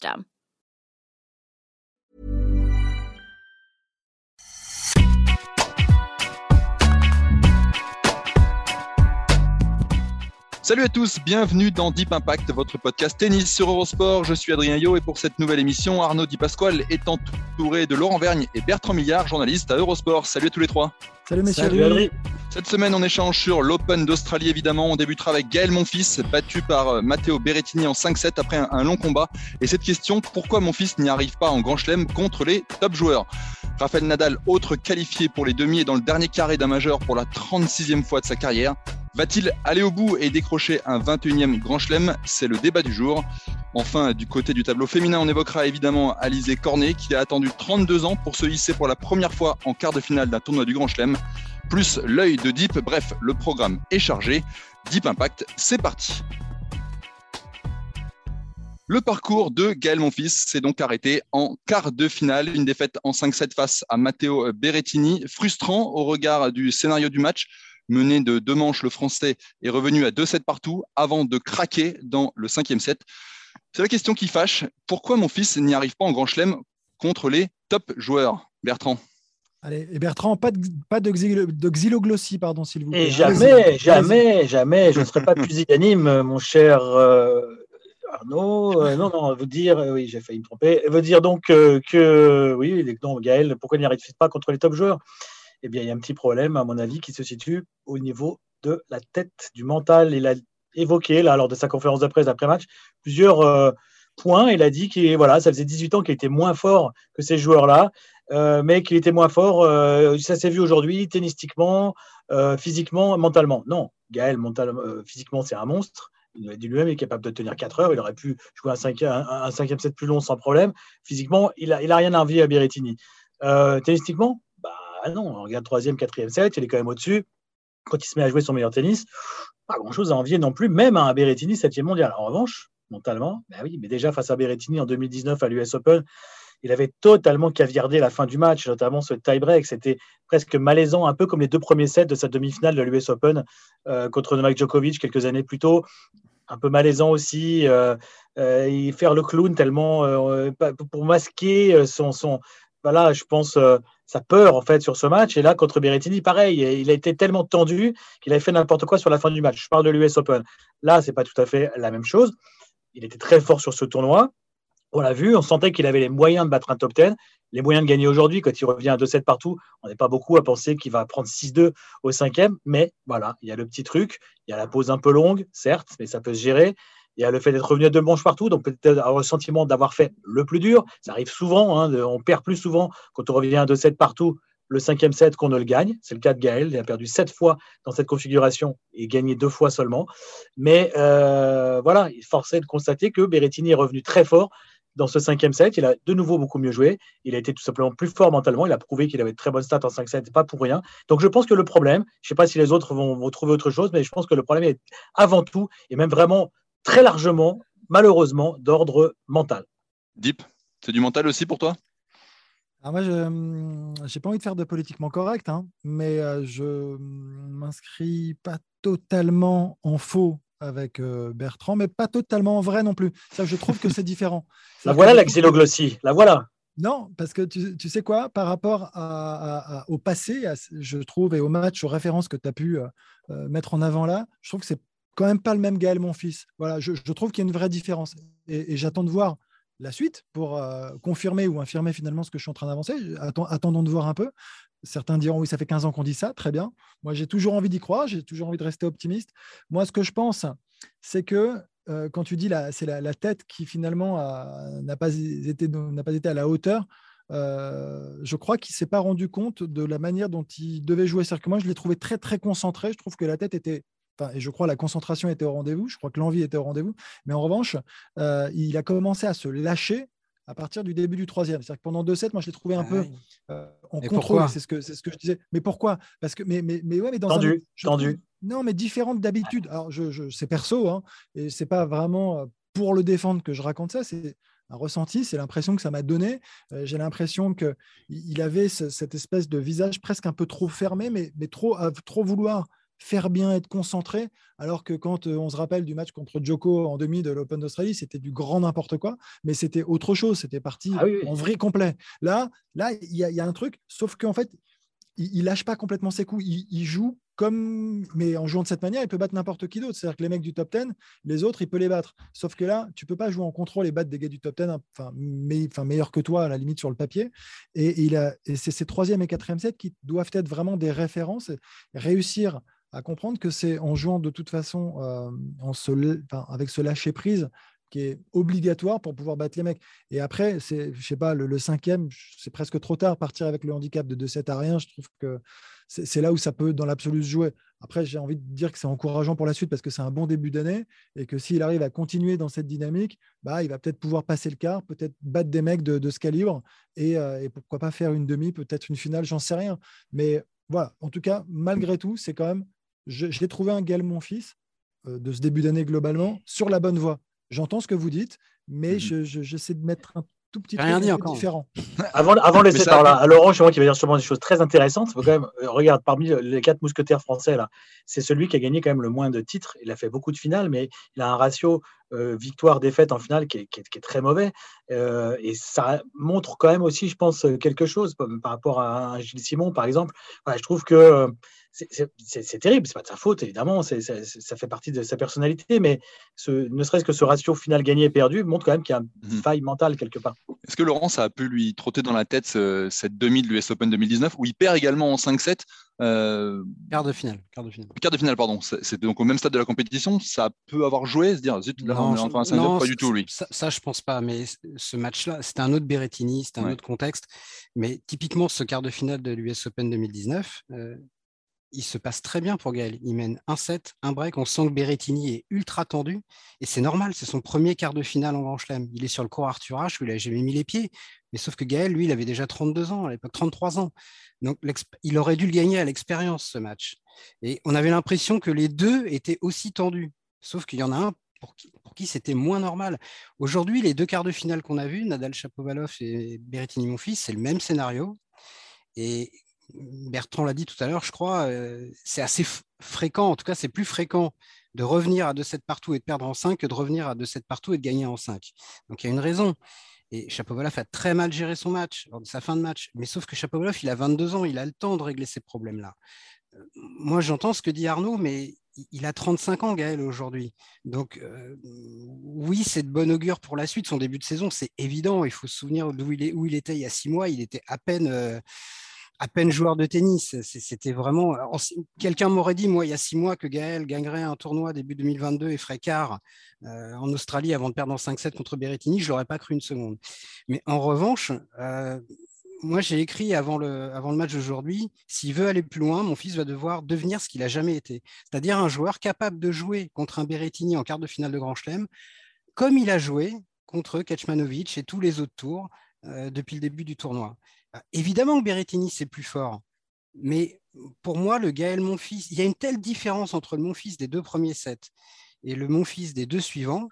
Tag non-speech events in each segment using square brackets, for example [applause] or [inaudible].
system. Salut à tous, bienvenue dans Deep Impact, votre podcast tennis sur Eurosport. Je suis Adrien Yo et pour cette nouvelle émission, Arnaud Di Pasquale est entouré de Laurent Vergne et Bertrand Millard, journalistes à Eurosport. Salut à tous les trois. Salut messieurs. Salut Adrien. Cette semaine, on échange sur l'Open d'Australie évidemment. On débutera avec Gaël Monfils, battu par euh, Matteo Berrettini en 5-7 après un, un long combat. Et cette question, pourquoi mon fils n'y arrive pas en Grand Chelem contre les top joueurs? Raphaël Nadal, autre qualifié pour les demi, est dans le dernier carré d'un majeur pour la 36e fois de sa carrière. Va-t-il aller au bout et décrocher un 21e Grand Chelem? C'est le débat du jour. Enfin, du côté du tableau féminin, on évoquera évidemment Alizé Cornet qui a attendu 32 ans pour se hisser pour la première fois en quart de finale d'un tournoi du Grand Chelem. Plus l'œil de Deep, bref, le programme est chargé. Deep Impact, c'est parti. Le parcours de Gaël Monfils s'est donc arrêté en quart de finale, une défaite en 5-7 face à Matteo Berrettini, frustrant au regard du scénario du match. Mené de deux manches, le Français est revenu à 2-7 partout avant de craquer dans le cinquième set. C'est la question qui fâche. Pourquoi mon fils n'y arrive pas en Grand Chelem contre les top joueurs Bertrand? Allez, et Bertrand, pas de, pas de, xylo, de xyloglossie, pardon, s'il vous plaît. Et jamais, jamais, jamais, je ne serai pas pusillanime, mon cher euh, Arnaud. Euh, non, non, vous dire, euh, oui, j'ai failli me tromper. Veut dire donc euh, que, oui, non, Gaël, pourquoi il n'y arrive pas contre les top joueurs? Eh bien, il y a un petit problème, à mon avis, qui se situe au niveau de la tête, du mental. Il a évoqué, là, lors de sa conférence de presse après-match, plusieurs euh, points. Il a dit que voilà, ça faisait 18 ans qu'il était moins fort que ces joueurs-là, euh, mais qu'il était moins fort. Euh, ça s'est vu aujourd'hui, tennistiquement, physiquement, mentalement. Non, Gaël, mental, physiquement, c'est un monstre. Il a dit lui-même, il est capable de tenir 4 heures. Il aurait pu jouer un cinquième, un, set plus long sans problème. Physiquement, il n'a a rien à envier à Berrettini. Tennistiquement, bah non, on regarde troisième, quatrième set, il est quand même au-dessus. Quand il se met à jouer son meilleur tennis, pas grand-chose à envier non plus, même à un Berrettini septième mondial. En revanche, mentalement, bah oui, mais déjà face à Berrettini en 2019 à l'US Open, il avait totalement caviardé la fin du match, notamment ce tie-break. C'était presque malaisant, un peu comme les deux premiers sets de sa demi-finale de l'US Open euh, contre Novak Djokovic quelques années plus tôt. Un peu malaisant aussi, euh, euh, faire le clown tellement euh, pour masquer son, son voilà, je pense sa peur en fait sur ce match. Et là contre Berrettini, pareil, il a été tellement tendu qu'il avait fait n'importe quoi sur la fin du match. Je parle de l'US Open. Là, c'est pas tout à fait la même chose. Il était très fort sur ce tournoi. On l'a vu, on sentait qu'il avait les moyens de battre un top 10, les moyens de gagner aujourd'hui. Quand il revient à 2-7 partout, on n'est pas beaucoup à penser qu'il va prendre 6-2 au cinquième. Mais voilà, il y a le petit truc. Il y a la pause un peu longue, certes, mais ça peut se gérer. Il y a le fait d'être revenu à deux manches partout, donc peut-être avoir le sentiment d'avoir fait le plus dur. Ça arrive souvent, hein, on perd plus souvent quand on revient à 2-7 partout le cinquième set qu'on ne le gagne. C'est le cas de Gaël. Il a perdu sept fois dans cette configuration et gagné deux fois seulement. Mais euh, voilà, il forçait de constater que Berrettini est revenu très fort dans ce cinquième set. Il a de nouveau beaucoup mieux joué. Il a été tout simplement plus fort mentalement. Il a prouvé qu'il avait de très bonnes stats en 5-7, pas pour rien. Donc je pense que le problème, je ne sais pas si les autres vont, vont trouver autre chose, mais je pense que le problème est avant tout, et même vraiment très largement, malheureusement, d'ordre mental. Deep, c'est du mental aussi pour toi? Alors moi, je n'ai pas envie de faire de politiquement correct, hein, mais euh, je m'inscris pas totalement en faux avec euh, Bertrand, mais pas totalement en vrai non plus. Ça, je trouve que c'est [laughs] différent. La voilà la xyloglossie, la voilà. Non, parce que tu, tu, sais quoi, par rapport à, à, à, au passé, je trouve, et au match, aux références que tu as pu euh, mettre en avant là, je trouve que c'est quand même pas le même Gaël, mon fils. Voilà, je, trouve qu'il y a une vraie différence. Et, j'attends de voir la suite pour euh, confirmer ou infirmer finalement ce que je suis en train d'avancer. Attend, attendons de voir un peu. Certains diront oui, ça fait 15 ans qu'on dit ça, très bien. Moi, j'ai toujours envie d'y croire, j'ai toujours envie de rester optimiste. Moi, ce que je pense, c'est que quand tu dis la, c'est la, tête qui finalement n'a pas été pas été à la hauteur. je crois qu'il s'est pas rendu compte de la manière dont il devait jouer. cest que moi, je l'ai trouvé très très concentré. Je trouve que la tête était et je crois la concentration était au rendez-vous, je crois que l'envie était au rendez-vous, mais en revanche, euh, il a commencé à se lâcher à partir du début du troisième. C'est-à-dire que pendant deux sets, moi, je l'ai trouvé un peu euh, en contrôle. C'est ce, que, c'est ce que je disais. Mais pourquoi? Parce que, mais, mais, mais, ouais, mais dans tendu, tendu. non, mais différente d'habitude. Alors, je, je c'est perso, hein, et c'est pas vraiment euh, pour le défendre que je raconte ça. C'est un ressenti, c'est l'impression que ça m'a donné. j'ai l'impression qu'il avait cette espèce de visage presque un peu trop fermé, mais, mais trop, à trop vouloir faire bien, être concentré, alors que quand euh, on se rappelle du match contre Joko en demi de l'Open d'Australie, c'était du grand n'importe quoi, mais c'était autre chose, c'était parti ah en vrai complet. Là, là, il y, a un truc, sauf qu'en fait, il, ne lâche pas complètement ses coups, il, joue comme, mais en jouant de cette manière, il peut battre n'importe qui d'autre. C'est-à-dire que les mecs du top 10, les autres, il peut les battre. Sauf que là, tu peux pas jouer en contrôle et battre des gars du top 10, enfin, mais, enfin meilleurs que toi à la limite sur le papier. Et, il a, et c'est ces troisième et quatrième sets qui doivent être vraiment des références, réussir à comprendre que c'est en jouant de toute façon euh, avec ce lâcher prise qui est obligatoire pour pouvoir battre les mecs. Et après, c'est, je sais pas, le, cinquième, c'est presque trop tard partir avec le handicap de 2-7 à rien. Je trouve que c'est, là où ça peut, dans l'absolu, se jouer. Après, j'ai envie de dire que c'est encourageant pour la suite parce que c'est un bon début d'année et que s'il arrive à continuer dans cette dynamique, bah, il va peut-être pouvoir passer le quart, peut-être battre des mecs de, ce calibre euh, et pourquoi pas faire une demi, peut-être une finale, j'en sais rien. Mais voilà, en tout cas, malgré tout, c'est quand même j'ai trouvé un Gaël Monfils euh, de ce début d'année globalement sur la bonne voie. J'entends ce que vous dites, mais mhm. j'essaie de mettre un tout petit Rien dit encore. différent. [laughs] avant, avant de laisser par là, à Laurent, je vois qu'il va dire sûrement des choses très intéressantes. Faut quand même, euh, regarde, parmi les quatre mousquetaires français, là, c'est celui qui a gagné quand même le moins de titres. Il a fait beaucoup de finales, mais il a un ratio euh, victoire-défaite en finale qui est, très mauvais. et ça montre quand même aussi, je pense, quelque chose par rapport à un Gilles Simon, par exemple. je trouve que c'est terrible, c'est pas de sa faute, évidemment, ça fait partie de sa personnalité, mais ne serait-ce que ce ratio final gagné et perdu montre quand même qu'il y a une mmh. faille mentale quelque part. Est-ce que Laurent, ça a pu lui trotter dans la tête cette demi de l'US Open 2019 où il perd également en 5-7 euh... Quart de finale. Quart de finale, quart de finale pardon. C'est donc au même stade de la compétition, ça peut avoir joué, se dire, zut, là, non, on est en 5 non, pas du tout, lui. Ça, ça, je pense pas, mais ce match-là, c'était un autre Berrettini, c'était un autre contexte. Mais typiquement, ce quart de finale de l'US Open 2019, il se passe très bien pour Gaël. Il mène un set, un break. On sent que Berrettini est ultra tendu. Et c'est normal, c'est son premier quart de finale en Grand Chelem. Il est sur le court Arthur H où il n'a jamais mis les pieds. Mais sauf que Gaël, lui, il avait déjà 32 ans, à l'époque 33 ans. Donc il aurait dû le gagner à l'expérience, ce match. Et on avait l'impression que les deux étaient aussi tendus. Sauf qu'il y en a un pour qui, qui c'était moins normal. Aujourd'hui, les deux quarts de finale qu'on a vus, Nadal Chapovalov et Berrettini Monfils, c'est le même scénario. Et Bertrand l'a dit tout à l'heure, je crois, euh, c'est assez fréquent, en tout cas c'est plus fréquent de revenir à 2-7 partout et de perdre en 5 que de revenir à 2-7 partout et de gagner en 5. Donc il y a une raison. Et Chapovalov a très mal géré son match sa fin de match. Mais sauf que Chapovalov, il a 22 ans, il a le temps de régler ces problèmes-là. Euh, moi, j'entends ce que dit Arnaud, mais il a 35 ans, Gaël, aujourd'hui. Donc, euh, oui, c'est de bon augure pour la suite. Son début de saison, c'est évident. Il faut se souvenir d'où il, où il était il y a six mois. Il était à peine à peine joueur de tennis. C'était vraiment. Quelqu'un m'aurait dit, moi, il y a six mois, que Gaël gagnerait un tournoi début 2022 et ferait quart euh, en Australie avant de perdre en 5-7 contre Berrettini. Je l'aurais pas cru une seconde. Mais en revanche, euh, moi, j'ai écrit avant le, match d'aujourd'hui s'il veut aller plus loin, mon fils va devoir devenir ce qu'il a jamais été. C'est-à-dire un joueur capable de jouer contre un Berrettini en quart de finale de Grand Chelem, comme il a joué contre Kecmanovic et tous les autres tours depuis le début du tournoi. Ah, évidemment que Berrettini, c'est plus fort. Mais pour moi, le Gaël Monfils, il y a une telle différence entre le Monfils des deux premiers sets et le Monfils des deux suivants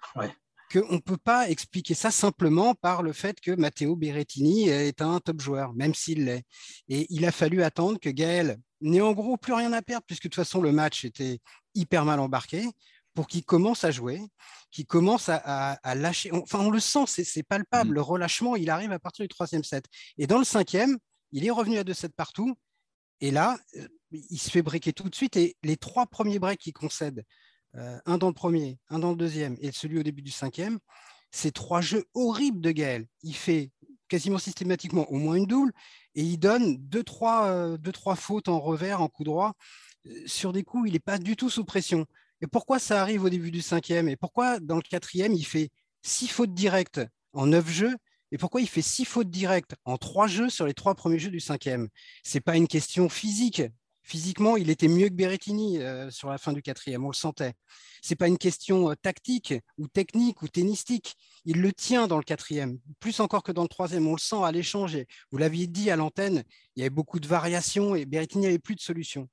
qu'on ne peut pas expliquer ça simplement par le fait que Matteo Berrettini est un top joueur, même s'il l'est. Et il a fallu attendre que Gaël n'ait en gros plus rien à perdre, puisque de toute façon, le match était hyper mal embarqué, pour qu'il commence à jouer, qu'il commence à, lâcher. Enfin, on le sent, c'est palpable. Mmh. Le relâchement, il arrive à partir du troisième set. Et dans le cinquième, il est revenu à 2-7 partout. Et là, euh, il se fait breaker tout de suite. Et les trois premiers breaks qu'il concède, euh, un dans le premier, un dans le deuxième et celui au début du cinquième, c'est trois jeux horribles de Gaël. Il fait quasiment systématiquement au moins une double et il donne deux, trois, euh, deux, trois fautes en revers, en coup droit. Sur des coups, il n'est pas du tout sous pression Et pourquoi ça arrive au début du cinquième? Et pourquoi dans le quatrième, il fait six fautes directes en neuf jeux? Et pourquoi il fait six fautes directes en trois jeux sur les trois premiers jeux du cinquième? C'est pas une question physique. Physiquement, il était mieux que Berrettini euh, sur la fin du quatrième, on le sentait. C'est pas une question euh, tactique ou technique ou tennistique. Il le tient dans le quatrième, plus encore que dans le troisième. On le sent à l'échange. Vous l'aviez dit à l'antenne, il y avait beaucoup de variations et Berrettini n'avait plus de solution.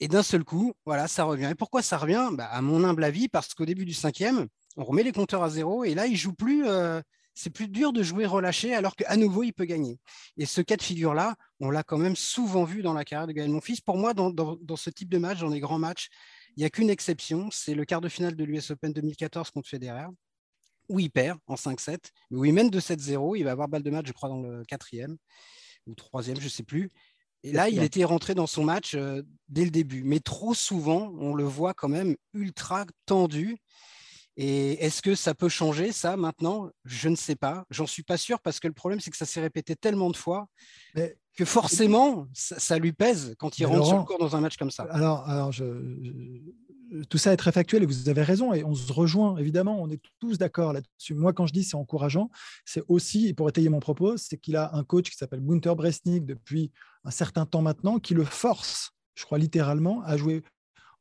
Et d'un seul coup, voilà, ça revient. Et pourquoi ça revient? Bah, À mon humble avis, parce qu'au début du cinquième, on remet les compteurs à zéro et là, il joue plus. Euh, c'est plus dur de jouer relâché alors qu'à nouveau, il peut gagner. Et ce cas de figure-là, on l'a quand même souvent vu dans la carrière de Gaël Monfils. Pour moi, dans, ce type de match, dans les grands matchs, il n'y a qu'une exception, c'est le quart de finale de l'US Open 2014 contre Federer, où il perd en 5-7, mais où il mène de 7-0. Il va avoir balle de match, je crois, dans le quatrième ou troisième, je ne sais plus. Et là, il était rentré dans son match euh, dès le début. Mais trop souvent, on le voit quand même ultra tendu. Et est-ce que ça peut changer, ça, maintenant? Je ne sais pas. J'en suis pas sûr parce que le problème, c'est que ça s'est répété tellement de fois que forcément, ça, lui pèse quand il rentre sur le court dans un match comme ça. Alors, alors je, tout ça est très factuel et vous avez raison et on se rejoint évidemment, on est tous d'accord là-dessus. Moi, quand je dis c'est encourageant, c'est aussi, pour étayer mon propos, c'est qu'il a un coach qui s'appelle Gunther Bresnik depuis un certain temps maintenant qui le force, je crois littéralement, à jouer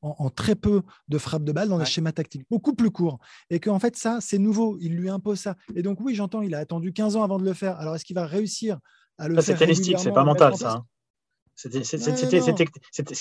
en, très peu de frappes de balle dans les schémas tactiques, beaucoup plus courts. Et qu'en fait, ça, c'est nouveau, il lui impose ça. Et donc, oui, j'entends, il a attendu 15 ans avant de le faire. Alors, est-ce qu'il va réussir à le faire C'est c'est pas mental, ça. Hein. C'était, si,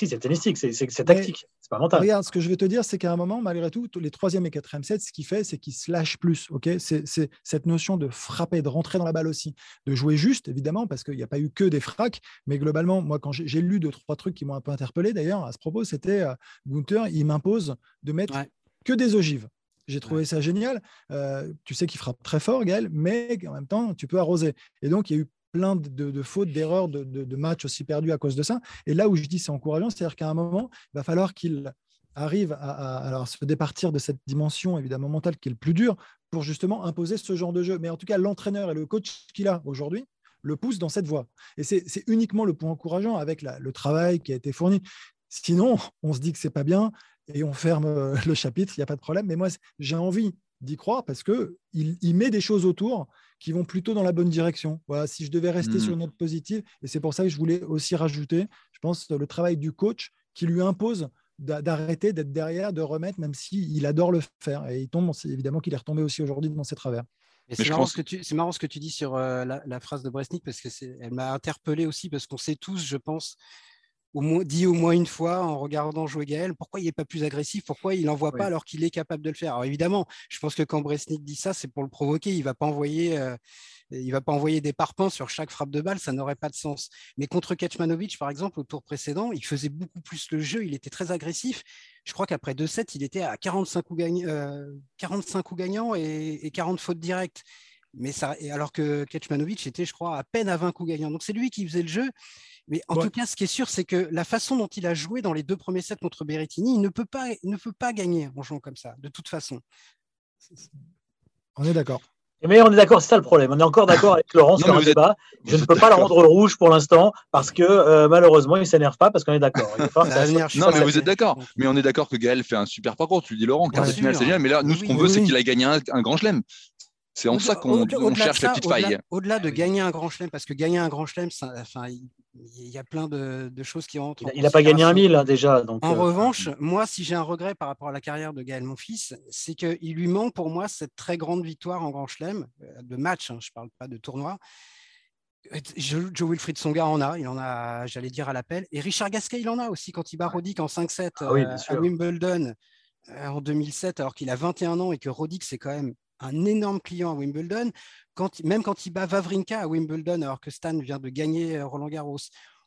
c'est tennistique, c'est tactique, c'est pas mental. Regarde, ce que je vais te dire, c'est qu'à un moment, malgré tout, les troisième et quatrième sets, ce qu'il fait, c'est qu'il se lâche plus. ok? C'est, cette notion de frapper, de rentrer dans la balle aussi, de jouer juste, évidemment, parce qu'il n'y a pas eu que des fracs, mais globalement, moi, quand j'ai, lu deux, trois trucs qui m'ont un peu interpellé, d'ailleurs, à ce propos, c'était euh, Gunther, il m'impose de mettre que des ogives. J'ai trouvé ça génial. Euh, tu sais qu'il frappe très fort, Gaël, mais en même temps, tu peux arroser. Et donc, il y a eu plein de, fautes, d'erreurs, de, matchs aussi perdus à cause de ça. Et là où je dis c'est encourageant, c'est-à-dire qu'à un moment, il va falloir qu'il arrive à, se départir de cette dimension évidemment mentale qui est le plus dur pour justement imposer ce genre de jeu. Mais en tout cas, l'entraîneur et le coach qu'il a aujourd'hui le poussent dans cette voie. Et c'est uniquement le point encourageant avec le travail qui a été fourni. Sinon, on se dit que c'est pas bien et on ferme euh, le chapitre, il n'y a pas de problème. Mais moi, j'ai envie d'y croire parce que il, met des choses autour qui vont plutôt dans la bonne direction. Voilà, si je devais rester sur mmh. une note positive, et c'est pour ça que je voulais aussi rajouter, je pense, le travail du coach qui lui impose d'arrêter d'être derrière, de remettre, même s'il il adore le faire. Et il tombe, c'est évidemment qu'il est retombé aussi aujourd'hui dans ses travers. C'est marrant, que tu, marrant ce que tu dis sur euh, la, phrase de Bresnik parce que elle m'a interpellé aussi parce qu'on sait tous, je pense, au moins, dit au moins une fois en regardant jouer Gaël, pourquoi il n'est pas plus agressif, pourquoi il n'envoie pas alors qu'il est capable de le faire. Alors évidemment, je pense que quand Bresnik dit ça, c'est pour le provoquer, il ne va pas envoyer... Euh, il va pas envoyer des parpaings sur chaque frappe de balle, ça n'aurait pas de sens. Mais contre Kecmanovic, par exemple, au tour précédent, il faisait beaucoup plus le jeu, il était très agressif. Je crois qu'après 2-7, il était à 45 coups, euh, gagnants et, et, 40 fautes directes. Mais ça, alors que Kecmanovic était, je crois, à peine à 20 coups gagnants. Donc c'est lui qui faisait le jeu. Mais en tout cas, ce qui est sûr, c'est que la façon dont il a joué dans les deux premiers sets contre Berrettini, il ne peut pas, ne peut pas gagner en jouant comme ça, de toute façon. On est d'accord. Mais on est d'accord, c'est ça le problème. On est encore d'accord avec Laurent sur un débat. Je ne peux pas la rendre rouge pour l'instant parce que euh, malheureusement, il ne s'énerve pas parce qu'on est d'accord. non, mais vous êtes d'accord. Mais on est d'accord que Gaël fait un super parcours. Tu dis Laurent, quart de finale, c'est génial. Mais là, nous, ce qu'on veut, c'est qu'il a gagné un grand chelem. C'est en ça qu'on cherche la petite faille. Au-delà de gagner un grand chelem, parce que gagner un grand chelem, enfin, il y a plein de, choses qui rentrent. Il n'a pas gagné un mille hein, déjà. Donc, en euh, revanche, moi, si j'ai un regret par rapport à la carrière de Gaël Monfils, c'est qu'il lui manque pour moi cette très grande victoire en grand chelem, euh, de match, hein, je ne parle pas de tournoi. Joe Wilfried Songa en a, il en a, j'allais dire, à l'appel. Et Richard Gasquet, il en a aussi quand il bat Roddick en 5-7 ah euh, à Wimbledon en 2007, alors qu'il a 21 ans et que Roddick, c'est quand même un énorme client à Wimbledon. Quand, même quand il bat Vavrinka à Wimbledon, alors que Stan vient de gagner euh, Roland Garros,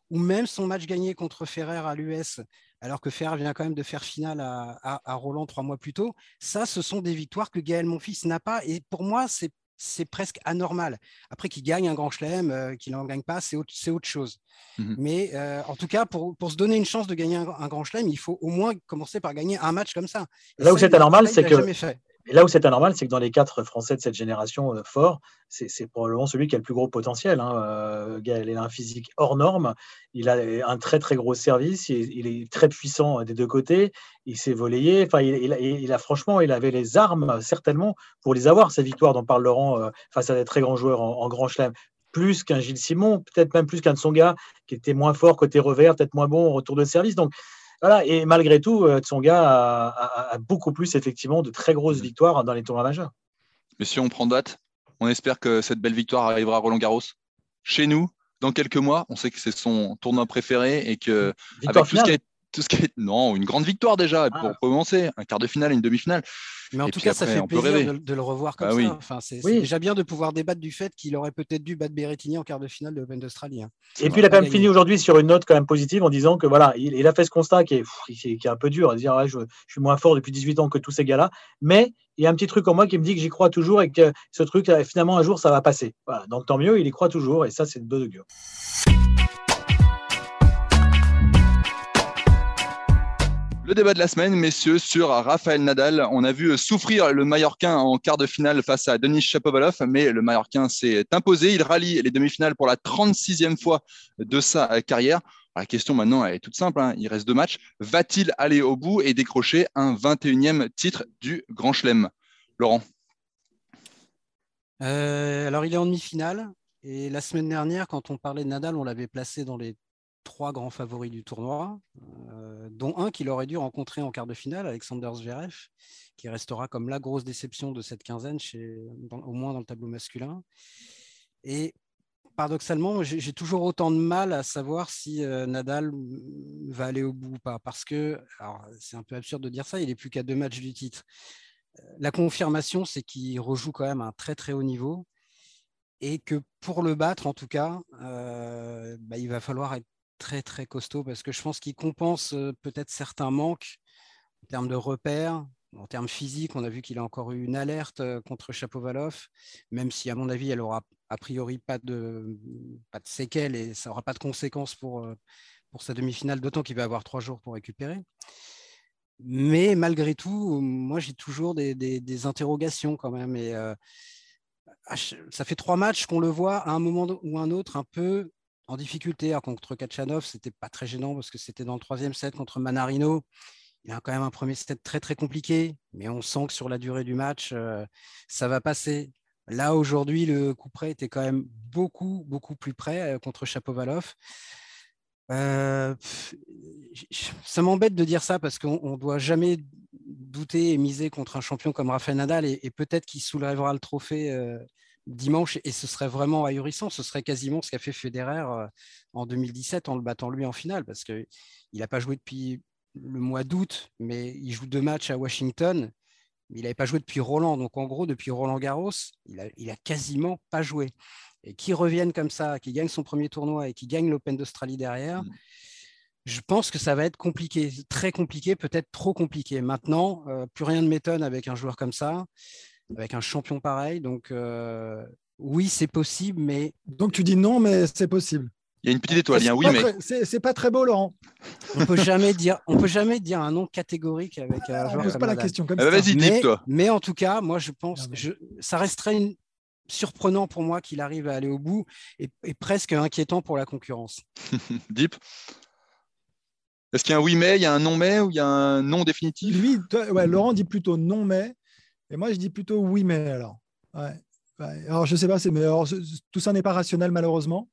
ou même son match gagné contre Ferrer à l'US, alors que Ferrer vient quand même de faire finale à, Roland trois mois plus tôt, ça, ce sont des victoires que Gaël Monfils n'a pas. Et pour moi, c'est c'est presque anormal. Après qu'il gagne un grand chelem, euh, qu'il n'en gagne pas, c'est autre, autre, chose. Mmh Mais euh, en tout cas, pour, pour, se donner une chance de gagner un, grand chelem, il faut au moins commencer par gagner un match comme ça. là où c'est anormal, c'est que Et là où c'est anormal, c'est que dans les quatre Français de cette génération euh, forts, c'est probablement celui qui a le plus gros potentiel. Hein. Euh, Gaël, il a un physique hors norme, il a un très très gros service, il, est très puissant des deux côtés, il s'est volayé. Enfin, il, a, franchement, il avait les armes certainement pour les avoir ces victoires dont parle Laurent euh, face à des très grands joueurs en, grand chelem plus qu'un Gilles Simon, peut-être même plus qu'un Tsonga, qui était moins fort côté revers, peut-être moins bon retour de service. Donc, voilà, et malgré tout, euh, Tsonga a, a, beaucoup plus effectivement de très grosses mm. victoires dans les tournois majeurs. Mais si on prend date, on espère que cette belle victoire arrivera à Roland Garros. Chez nous, dans quelques mois, on sait que c'est son tournoi préféré et que avec tout ce qui tout ce qui est... Non, une grande victoire déjà, pour ah. commencer. Un quart de finale, une demi-finale. Mais en tout cas, ça fait plaisir de, le revoir comme bah ça. Enfin, c'est déjà bien de pouvoir débattre du fait qu'il aurait peut-être dû battre Berrettini en quart de finale de l'Open d'Australie. Hein. Et puis, il a quand même fini aujourd'hui sur une note quand même positive en disant que voilà, il, a fait ce constat qui est, qui est, un peu dur, à dire je, suis moins fort depuis 18 ans que tous ces gars-là. Mais il y a un petit truc en moi qui me dit que j'y crois toujours et que ce truc, finalement, un jour, ça va passer. Donc, tant mieux, il y croit toujours. Et ça, c'est de deux augure. Le débat de la semaine, messieurs, sur Raphaël Nadal. On a vu souffrir le Mallorquin en quart de finale face à Denis Shapovalov, mais le Mallorquin s'est imposé. Il rallie les demi-finales pour la 36e fois de sa carrière. La question maintenant est toute simple, hein. il reste deux matchs. Va-t-il aller au bout et décrocher un 21e titre du Grand Chelem? Laurent euh, Alors il est en demi-finale et la semaine dernière, quand on parlait de Nadal, on l'avait placé dans les trois grands favoris du tournoi, euh, dont un qu'il aurait dû rencontrer en quart de finale, Alexander Zverev, qui restera comme la grosse déception de cette quinzaine, au moins dans le tableau masculin. Et paradoxalement, j'ai toujours autant de mal à savoir si euh, Nadal va aller au bout ou pas, parce que, c'est un peu absurde de dire ça, il n'est plus qu'à deux matchs du titre. La confirmation, c'est qu'il rejoue quand même à un très très haut niveau et que pour le battre, en tout cas, euh, bah, il va falloir être très très costaud parce que je pense qu'il compense peut-être certains manques en termes de repères, en termes physiques. On a vu qu'il a encore eu une alerte contre Chapovalov, même si à mon avis elle aura a priori pas de, pas de séquelles et ça n'aura pas de conséquences pour, pour sa demi-finale, d'autant qu'il va avoir trois jours pour récupérer. Mais malgré tout, moi j'ai toujours des, des, interrogations quand même. Et, ça fait trois matchs qu'on le voit à un moment ou un autre un peu en difficulté. contre Kachanov, c'était pas très gênant parce que c'était dans le troisième set contre Manarino. Il a quand même un premier set très très compliqué, mais on sent que sur la durée du match, euh, ça va passer. Là aujourd'hui, le coup près était quand même beaucoup beaucoup plus près euh, contre Chapovalov. Euh, ça m'embête de dire ça parce qu'on ne doit jamais douter et miser contre un champion comme Rafael Nadal et, peut-être qu'il soulèvera le trophée dimanche et ce serait vraiment ahurissant. Ce serait quasiment ce qu'a fait Federer euh, en 2017 en le battant lui en finale parce qu'il n'a pas joué depuis le mois d'août, mais il joue deux matchs à Washington. Mais il n'avait pas joué depuis Roland. Donc en gros, depuis Roland Garros, il a, il a quasiment pas joué. Et qui revienne comme ça, qui gagne son premier tournoi et qui gagne l'Open d'Australie derrière, mm. je pense que ça va être compliqué, très compliqué, peut-être trop compliqué. Maintenant, euh, plus rien ne m'étonne avec un joueur comme ça avec un champion pareil. Donc, euh, oui, c'est possible, mais. Donc, tu dis non, mais c'est possible. Il y a une petite étoile, il y a un oui, mais. C'est pas très beau, Laurent. On peut jamais dire, on peut jamais dire un nom catégorique avec un joueur. pose pas la question comme ah bah, ça. Vas-y, toi. Mais en tout cas, moi, je pense, je, ça resterait surprenant pour moi qu'il arrive à aller au bout et, presque inquiétant pour la concurrence. [laughs] Deep. Est-ce qu'il y a un oui mais, il y a un non mais ou il y a un non définitif? Lui, ouais, Laurent dit plutôt non mais. Et moi, je dis plutôt oui, mais alors. Alors, je sais pas, mais tout ça n'est pas rationnel, malheureusement.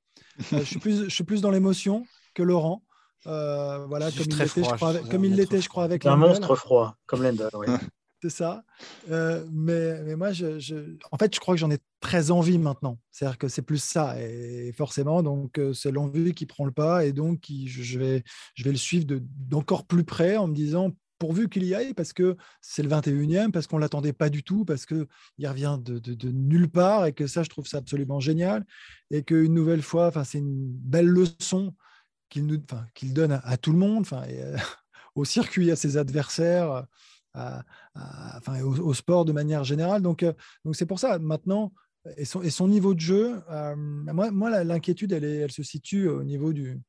Euh, je, suis plus, je suis plus dans l'émotion que Laurent. Euh, voilà, comme il, l'était, je crois, avec, comme il l'était, je crois, avec Un monstre froid, comme Lendl, oui. [laughs] C'est ça. Euh, mais, mais, moi, je, en fait, je crois que j'en ai très envie maintenant. C'est-à-dire que c'est plus ça. Et forcément, donc, c'est l'envie qui prend le pas. Et donc, je, vais, je vais le suivre d'encore plus près en me disant pourvu qu'il y aille, parce que c'est le 21e, parce qu'on ne l'attendait pas du tout, parce qu'il revient de, nulle part, et que ça, je trouve ça absolument génial, et qu'une nouvelle fois, c'est une belle leçon qu'il donne à, tout le monde, [laughs] au circuit, à ses adversaires, au, sport de manière générale. Donc, euh, donc c'est pour ça, maintenant, et son, niveau de jeu, euh, moi, moi l'inquiétude, elle se situe au niveau du,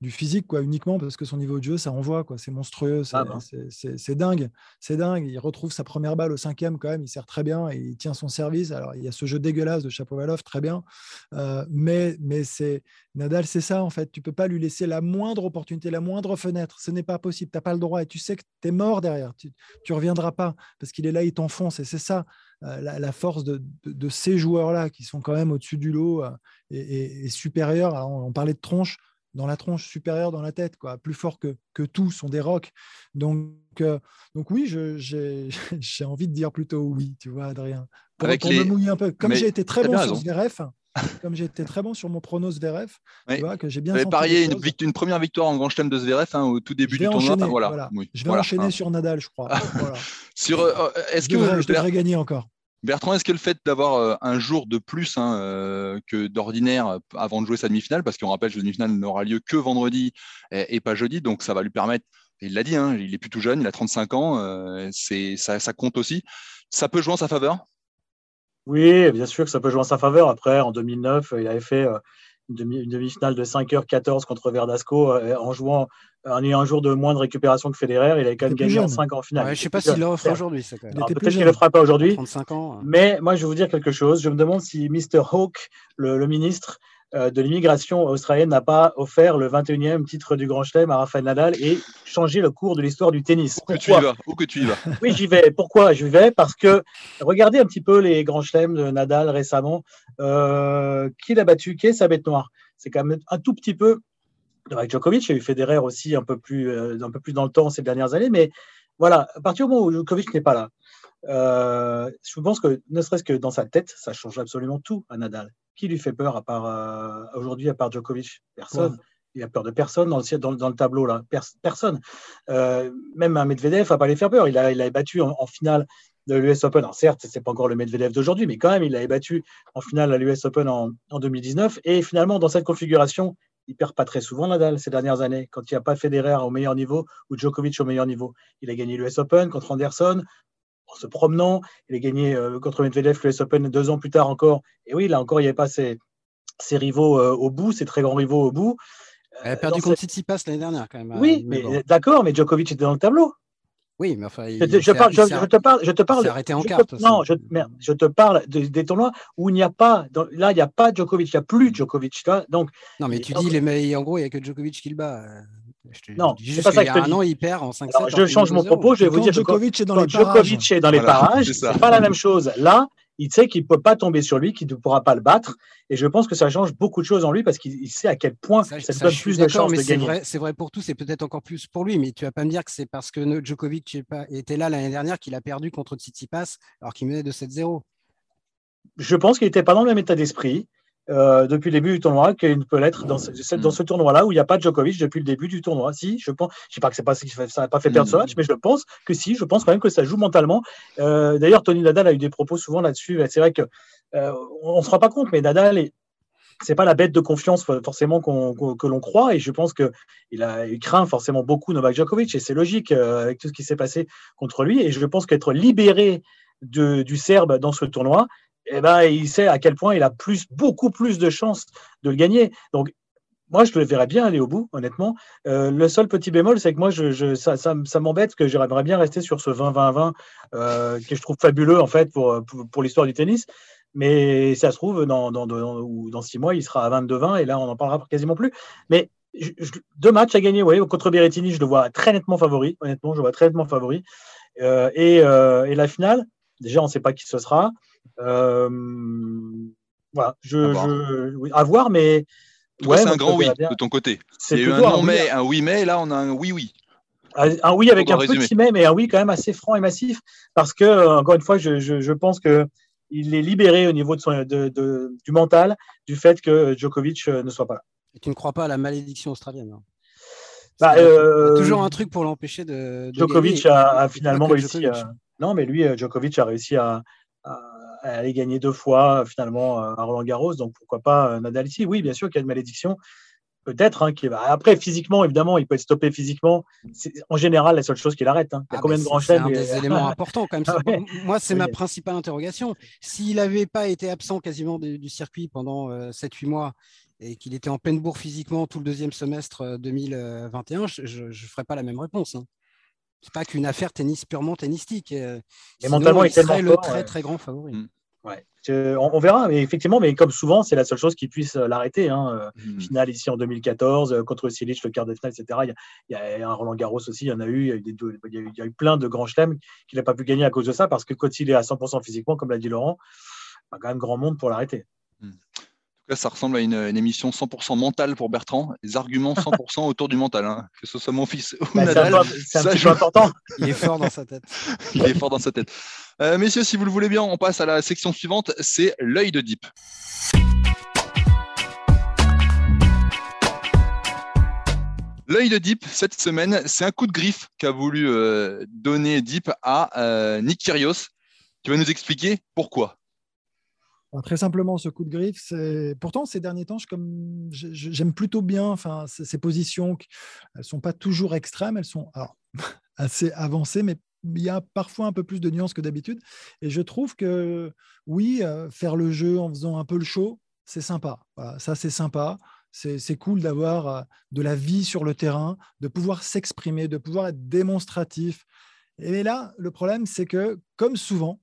du physique quoi, uniquement parce que son niveau de jeu, ça envoie. Quoi. C'est monstrueux, c'est, Ah bah. c'est, dingue. C'est dingue. Il retrouve sa première balle au cinquième quand même, il sert très bien et il tient son service. Alors, il y a ce jeu dégueulasse de Chapovalov, très bien. Euh, mais, mais c'est Nadal, c'est ça en fait. Tu peux pas lui laisser la moindre opportunité, la moindre fenêtre. Ce n'est pas possible. Tu n'as pas le droit et tu sais que tu es mort derrière. Tu ne reviendras pas parce qu'il est là, il t'enfonce. Et c'est ça euh, la, la, force de, de, de ces joueurs-là qui sont quand même au-dessus du lot euh, et, et, et supérieurs. Alors, on, on parlait de tronche dans la tronche supérieure dans la tête, quoi, plus fort que, que tout, sont des rocs. Donc, euh, donc oui, [laughs] j'ai envie de dire plutôt oui, tu vois, Adrien. Pour, Avec pour les... me mouiller un peu. Comme j'ai été très bon sur raison. Zverev, [laughs] comme j'ai été très bon sur mon pronos Zverev, Oui. tu vois, que j'ai bien Vous senti parié une, première victoire en Grand Chelem de Zverev hein, au tout début du tournoi. enchaîner, Enfin, voilà. voilà. Oui, Je vais voilà, enchaîner hein. [laughs] sur Nadal, je crois. Sur, euh, est-ce Je que devrais, je devrais gagner encore. Bertrand, est-ce que le fait d'avoir euh, un jour de plus hein, euh, que d'ordinaire euh, avant de jouer sa demi-finale, parce qu'on rappelle que la demi-finale n'aura lieu que vendredi et, pas jeudi, donc ça va lui permettre, et il l'a dit, hein, il est plus tout jeune, il a 35 ans, ça, compte aussi. Ça peut jouer en sa faveur? Oui, bien sûr que ça peut jouer en sa faveur. Après, en 2009, il avait fait une demi- une demi-finale de 5h14 contre Verdasco euh, en jouant en ayant un jour de moins de récupération que Federer. Il avait quand même gagné en jeune. 5 en finale. Ouais, je sais était pas s'il certes. aujourd'hui, Peut-être qu'il ne le fera pas aujourd'hui. 35 ans. Mais moi, je vais vous dire quelque chose. Je me demande si Mr. Hawke, le, le ministre euh, de l'immigration australienne, n'a pas offert le 21e titre du Grand Chelem à Rafael Nadal et changé le cours de l'histoire du tennis. Où que tu y vas Où que tu y vas [laughs] Oui, j'y vais. Pourquoi j'y vais? Parce que regardez un petit peu les grands chelems de Nadal récemment. Euh, qui l'a battu? Qui est sa bête noire? C'est quand même un tout petit peu. Avec Djokovic, il y a eu Federer aussi un peu plus, euh, un peu plus dans le temps ces dernières années. Mais voilà, à partir du moment où Djokovic n'est pas là, euh, je pense que ne serait-ce que dans sa tête, ça change absolument tout à Nadal. Qui lui fait peur à part euh, aujourd'hui, à part Djokovic? Personne. Ouais. Il a peur de personne dans le, dans, le- dans le tableau là. Pers- personne. Euh, même un Medvedev va pas les faire peur. Il a, il a battu en, en finale de l'US Open. Alors certes, c'est pas encore le Medvedev d'aujourd'hui, mais quand même, il l'avait battu en finale à l'US Open en, en 2019. Et finalement, dans cette configuration, il perd pas très souvent Nadal ces dernières années. Quand il n'y a pas Federer au meilleur niveau ou Djokovic au meilleur niveau, il a gagné l'US Open contre Anderson en se promenant. Il a gagné euh, contre Medvedev l'US Open deux ans plus tard encore. Et oui, là encore, il n'y avait pas ses, ses rivaux euh, au bout, ses très grands rivaux au bout. Elle a Euh, perdu dans contre Tsitsipas l'année dernière quand même. Oui, mais d'accord, mais Djokovic était dans le tableau. Oui, mais enfin. Je, il je parle, je, s'est- je te parle, je te parle. arrêté en je aussi. non, je, merde, je te parle de- des tournois où il n'y a pas, dans- là, il n'y a pas Djokovic, il n'y a plus Djokovic. Tu vois donc, Non, mais tu donc- dis, les mecs, en gros, il n'y a que Djokovic qui le bat. Je te Non, je dis c'est juste pas ça qu'il y que je a te un dis. an, il perd en 5 alors, je change mon propos, je vais vous dire Djokovic est dans les parages, Djokovic est dans les parages, c'est c'est pas la même chose. Là, il sait qu'il ne peut pas tomber sur lui, qu'il ne pourra pas le battre. Et je pense que ça change beaucoup de choses en lui parce qu'il il sait à quel point ça, Ça, donne plus de chances de c'est gagner. vrai, c'est vrai pour tous et peut-être encore plus pour lui. Mais tu vas pas me dire que c'est parce que Djokovic pas- était là l'année dernière qu'il a perdu contre Tsitsipas alors qu'il menait de 7-0. je pense qu'il n'était pas dans le même état d'esprit euh, depuis le début du tournoi qu'il peut l'être dans ce, dans ce tournoi-là où il n'y a pas Djokovic depuis le début du tournoi. Si, je pense, je sais pas que c'est pas ça n'a pas fait perdre ce Mm. match, mais je pense que si, je pense quand même que ça joue mentalement. Euh, D'ailleurs, Tony Nadal a eu des propos souvent là-dessus. C'est vrai que euh, on ne se rend pas compte, mais Nadal est c'est pas la bête de confiance forcément qu'on que l'on croit et je pense que il a il craint forcément beaucoup Novak Djokovic et c'est logique euh, avec tout ce qui s'est passé contre lui et je pense qu'être libéré de, du Serbe dans ce tournoi eh ben, il sait à quel point il a plus, beaucoup plus de chances de le gagner. Donc, moi, je le verrais bien aller au bout, honnêtement. Euh, le seul petit bémol, c'est que moi, je, ça, m'embête que j'aimerais bien rester sur ce 20-20-20 euh, que je trouve fabuleux, en fait, pour, pour, l'histoire du tennis. Mais ça se trouve, dans, dans, six mois, il sera à 22-20 et là, on n'en parlera quasiment plus. Mais deux matchs à gagner, oui. Contre Berrettini, je le vois très nettement favori. Honnêtement, je le vois très nettement favori. Euh, et la finale, déjà, on ne sait pas qui ce sera. Euh, voilà, je, À voir. je, oui, à voir, mais Toi, ouais, c'est un grand oui de ton côté. C'est eu un non oui, mais, un oui mais, là on a un oui oui. un oui avec un résumer. petit mais, mais un oui quand même assez franc et massif, parce que encore une fois, je, je, je pense que il est libéré au niveau de son, de, de- du mental du fait que Djokovic euh, ne soit pas là. Et tu ne crois pas à la malédiction australienne. hein. Bah, euh, toujours un truc pour l'empêcher de, de Djokovic gagner. a, a finalement réussi. Djokovic. à- Non, mais lui, Djokovic a réussi à, à aller gagner deux fois euh, finalement euh, à Roland Garros. Donc pourquoi pas euh, Nadal ici Oui, bien sûr qu'il y a une malédiction. Peut-être. hein, qui Après, physiquement, évidemment, il peut être stoppé physiquement. C'est en général la seule chose qui l'arrête. hein. Il y a Ah, combien de grands c'est- un et- des [laughs] éléments importants quand même. Ah ouais. Moi, c'est Oui. ma principale interrogation. S'il n'avait pas été absent quasiment du, du circuit pendant 7-8 mois et qu'il était en peine bourre physiquement tout le deuxième semestre 2021, je ne ferai pas la même réponse. Hein. C'est pas qu'une affaire tennis purement tennistique. Mais mentalement, il, serait le très très grand favori. Mm. Ouais. On, verra, mais effectivement, mais comme souvent, c'est la seule chose qui puisse euh, l'arrêter. Hein. Euh, hmm. Finale ici en 2014, euh, contre Silic, le quart de finale, etc. Il y, a, un Roland Garros aussi, il y en a eu. Il y a eu, il y a eu, plein de grands chelems qu'il n'a pas pu gagner à cause de ça, parce que quand il est à 100% physiquement, comme l'a dit Laurent, il y a quand même grand monde pour l'arrêter. En tout cas, ça ressemble à une, émission 100% mentale pour Bertrand. Les arguments 100% autour du mental. Hein. Que ce soit mon fils ou bah, Nadal. C'est un, peu important. [laughs] Il est fort dans sa tête. [laughs] il est fort dans sa tête. Euh, messieurs, si vous le voulez bien, on passe à la section suivante, c'est l'œil de Deep. L'œil de Deep, cette semaine, c'est un coup de griffe qu'a voulu euh, donner Deep à euh, Nick Kyrgios. Tu vas nous expliquer pourquoi Très simplement, ce coup de griffe, pourtant ces derniers temps, j'aime plutôt bien enfin, ces positions. Elles sont pas toujours extrêmes, elles sont [laughs] assez avancées, mais il y a parfois un peu plus de nuances que d'habitude. Et je trouve que oui, euh, faire le jeu en faisant un peu le show, c'est sympa. ça, c'est sympa. C'est cool d'avoir euh, de la vie sur le terrain, de pouvoir s'exprimer, de pouvoir être démonstratif. Et là, le problème, c'est que, comme souvent,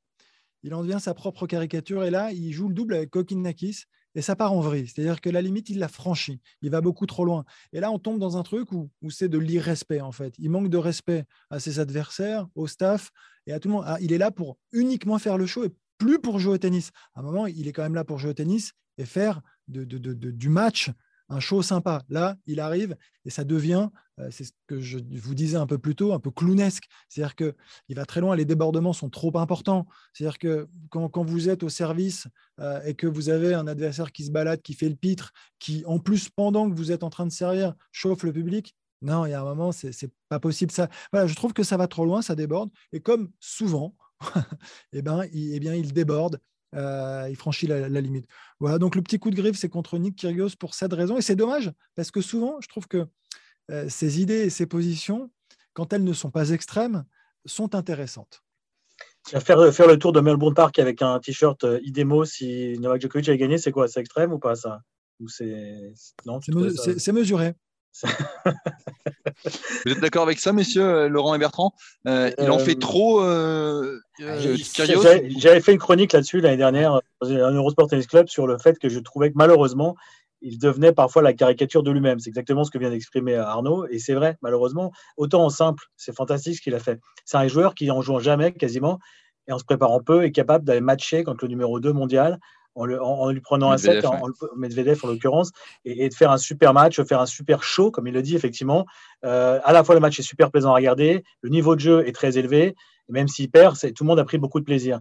il en devient sa propre caricature. Et là, il joue le double avec Kokinakis et ça part en vrille. C'est-à-dire que la limite, il l'a franchi. Il va beaucoup trop loin. Et là, on tombe dans un truc où, c'est de l'irrespect, en fait. Il manque de respect à ses adversaires, au staff et à tout le monde. Ah, il est là pour uniquement faire le show et plus pour jouer au tennis. À un moment, il est quand même là pour jouer au tennis et faire du match un show sympa. Là, il arrive et ça devient, euh, c'est ce que je vous disais un peu plus tôt, un peu clownesque. C'est-à-dire qu'il va très loin, les débordements sont trop importants. C'est-à-dire que quand, vous êtes au service euh, et que vous avez un adversaire qui se balade, qui fait le pitre, qui en plus, pendant que vous êtes en train de servir, chauffe le public, non, il y a un moment, c'est pas possible. Ça, voilà, je trouve que ça va trop loin, ça déborde. Et comme souvent, [laughs] eh ben, eh bien, il déborde. Euh, il franchit la, limite. Voilà, donc le petit coup de griffe, c'est contre Nick Kyrgios pour cette raison. Et c'est dommage, parce que souvent, je trouve que euh, ces idées et ces positions, quand elles ne sont pas extrêmes, sont intéressantes. Faire, faire le tour de Melbourne Park avec un t-shirt euh, IDEMO si Novak Djokovic avait gagné, c'est quoi C'est extrême ou pas ça c'est... c'est mesuré. Vous êtes d'accord avec ça, messieurs, euh, Laurent et Bertrand? Euh, Il en fait euh, trop. J'avais fait une chronique là-dessus l'année dernière dans un Eurosport Tennis Club sur le fait que je trouvais que malheureusement, il devenait parfois la caricature de lui-même. C'est exactement ce que vient d'exprimer Arnaud. Et c'est vrai, malheureusement, autant en simple, c'est fantastique ce qu'il a fait. C'est un joueur qui, en jouant jamais quasiment, et en se préparant peu, est capable d'aller matcher contre le numéro 2 mondial en, lui prenant un set, en, Medvedev en l'occurrence, et, de faire un super match, faire un super show, comme il le dit effectivement. Euh, à la fois, le match est super plaisant à regarder, le niveau de jeu est très élevé, et même s'il perd, tout le monde a pris beaucoup de plaisir.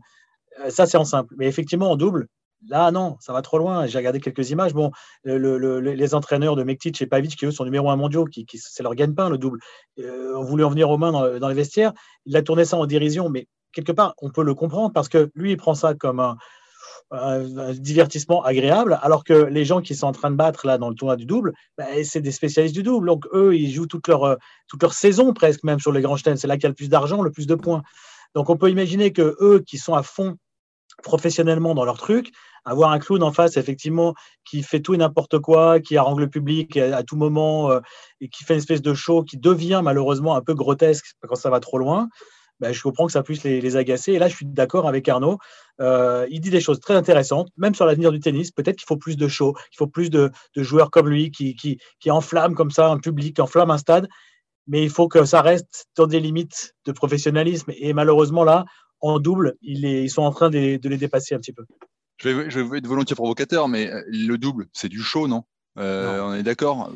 Euh, ça, c'est en simple. Mais effectivement, en double, Là, non, ça va trop loin. J'ai regardé quelques images. Bon, les entraîneurs de Mektic et Pavic, qui eux sont numéro un mondiaux, qui, c'est leur gagne-pain, le double, euh, ont voulu en venir aux mains dans, dans, les vestiaires. Il a tourné ça en dérision, mais quelque part, on peut le comprendre parce que lui, il prend ça comme un, un divertissement agréable, alors que les gens qui sont en train de battre là dans le tournoi du double, bah, c'est des spécialistes du double. Donc eux, ils jouent toute leur, euh, toute leur saison presque, même sur les grands chaînes. C'est là qu'il y a le plus d'argent, le plus de points. Donc on peut imaginer que eux qui sont à fond professionnellement dans leur truc, avoir un clown en face, effectivement, qui fait tout et n'importe quoi, qui harangue le public à, tout moment euh, et qui fait une espèce de show qui devient malheureusement un peu grotesque quand ça va trop loin, ben, je comprends que ça puisse les, agacer. Et là, je suis d'accord avec Arnaud. Euh, il dit des choses très intéressantes, même sur l'avenir du tennis. Peut-être qu'il faut plus de show, qu'il faut plus de, joueurs comme lui qui, qui, qui enflamment comme ça un public, qui enflamment un stade. Mais il faut que ça reste dans des limites de professionnalisme. Et malheureusement, là, en double, ils, sont en train de, les dépasser un petit peu. Je vais, je vais, être volontiers provocateur, mais euh, le double, c'est du show, non, euh, On est d'accord